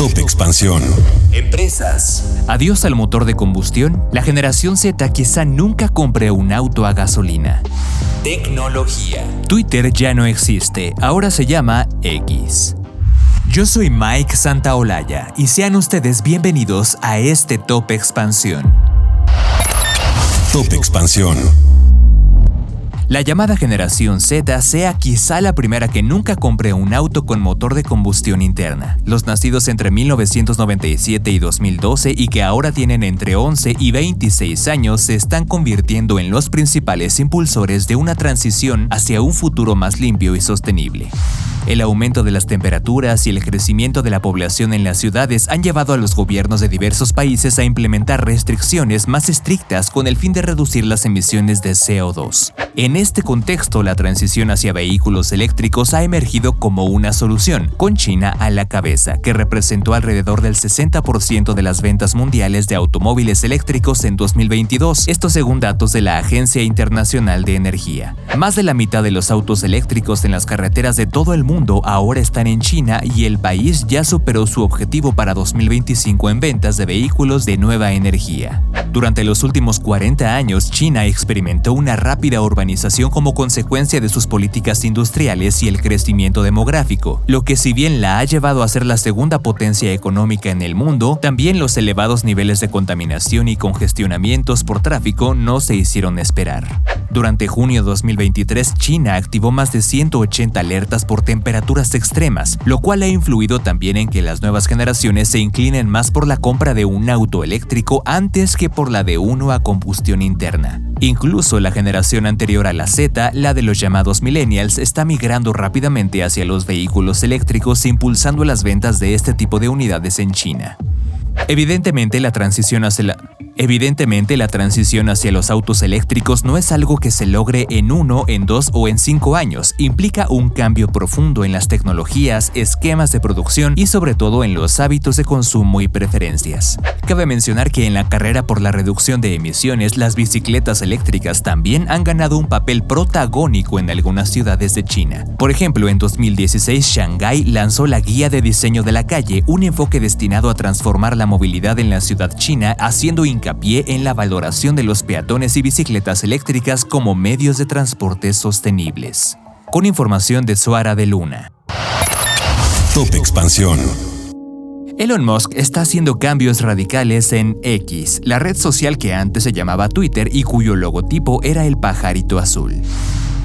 Top Expansión. Empresas. Adiós al motor de combustión. La generación Z quizá nunca compre un auto a gasolina. Tecnología. Twitter ya no existe, ahora se llama X. Yo soy Mike Santaolalla y sean ustedes bienvenidos a este Top Expansión. Top Expansión. La llamada generación Z sea quizá la primera que nunca compre un auto con motor de combustión interna. Los nacidos entre 1997 y 2012 y que ahora tienen entre 11 y 26 años se están convirtiendo en los principales impulsores de una transición hacia un futuro más limpio y sostenible. El aumento de las temperaturas y el crecimiento de la población en las ciudades han llevado a los gobiernos de diversos países a implementar restricciones más estrictas con el fin de reducir las emisiones de CO2. En este contexto, la transición hacia vehículos eléctricos ha emergido como una solución, con China a la cabeza, que representó alrededor del 60% de las ventas mundiales de automóviles eléctricos en 2022, esto según datos de la Agencia Internacional de Energía. Más de la mitad de los autos eléctricos en las carreteras de todo el mundo ahora están en China y el país ya superó su objetivo para 2025 en ventas de vehículos de nueva energía. Durante los últimos 40 años, China experimentó una rápida urbanización como consecuencia de sus políticas industriales y el crecimiento demográfico, lo que si bien la ha llevado a ser la segunda potencia económica en el mundo, también los elevados niveles de contaminación y congestionamientos por tráfico no se hicieron esperar. Durante junio 2023, China activó más de 180 alertas por temperaturas extremas, lo cual ha influido también en que las nuevas generaciones se inclinen más por la compra de un auto eléctrico antes que por la de uno a combustión interna. Incluso la generación anterior a la Z, la de los llamados millennials, está migrando rápidamente hacia los vehículos eléctricos impulsando las ventas de este tipo de unidades en China. Evidentemente la transición hacia la Evidentemente, la transición hacia los autos eléctricos no es algo que se logre en uno, en dos o en cinco años. Implica un cambio profundo en las tecnologías, esquemas de producción y sobre todo en los hábitos de consumo y preferencias. Cabe mencionar que en la carrera por la reducción de emisiones, las bicicletas eléctricas también han ganado un papel protagónico en algunas ciudades de China. Por ejemplo, en 2016, Shanghái lanzó la Guía de Diseño de la Calle, un enfoque destinado a transformar la movilidad en la ciudad china, haciendo hincapié en la valoración de los peatones y bicicletas eléctricas como medios de transporte sostenibles. Con información de Suara de Luna. Top Expansión. Elon Musk está haciendo cambios radicales en X, la red social que antes se llamaba Twitter y cuyo logotipo era el pajarito azul.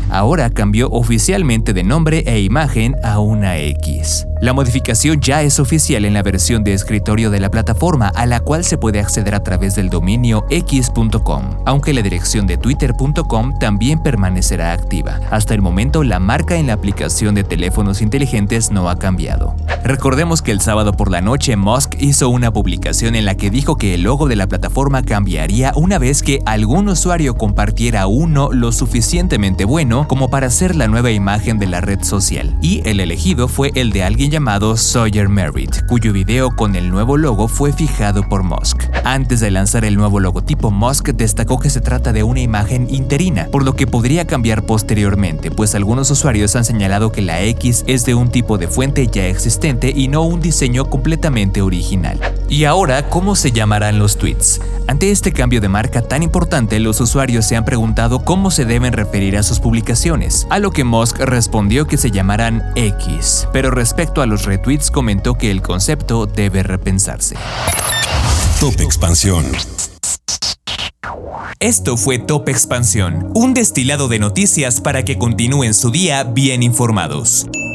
Ahora cambió oficialmente de nombre e imagen a una X. La modificación ya es oficial en la versión de escritorio de la plataforma, a la cual se puede acceder a través del dominio x.com, aunque la dirección de twitter.com también permanecerá activa. Hasta el momento, la marca en la aplicación de teléfonos inteligentes no ha cambiado. Recordemos que el sábado por la noche Musk hizo una publicación en la que dijo que el logo de la plataforma cambiaría una vez que algún usuario compartiera uno lo suficientemente bueno como para ser la nueva imagen de la red social, y el elegido fue el de alguien llamado Sawyer Merritt, cuyo video con el nuevo logo fue fijado por Musk. Antes de lanzar el nuevo logotipo, Musk destacó que se trata de una imagen interina, por lo que podría cambiar posteriormente, pues algunos usuarios han señalado que la X es de un tipo de fuente ya existente y no un diseño completamente original. Y ahora, ¿cómo se llamarán los tweets? Ante este cambio de marca tan importante, los usuarios se han preguntado cómo se deben referir a sus publicaciones, a lo que Musk respondió que se llamarán X, pero respecto a los retweets comentó que el concepto debe repensarse. Top Expansión. Esto fue Top Expansión, un destilado de noticias para que continúen su día bien informados.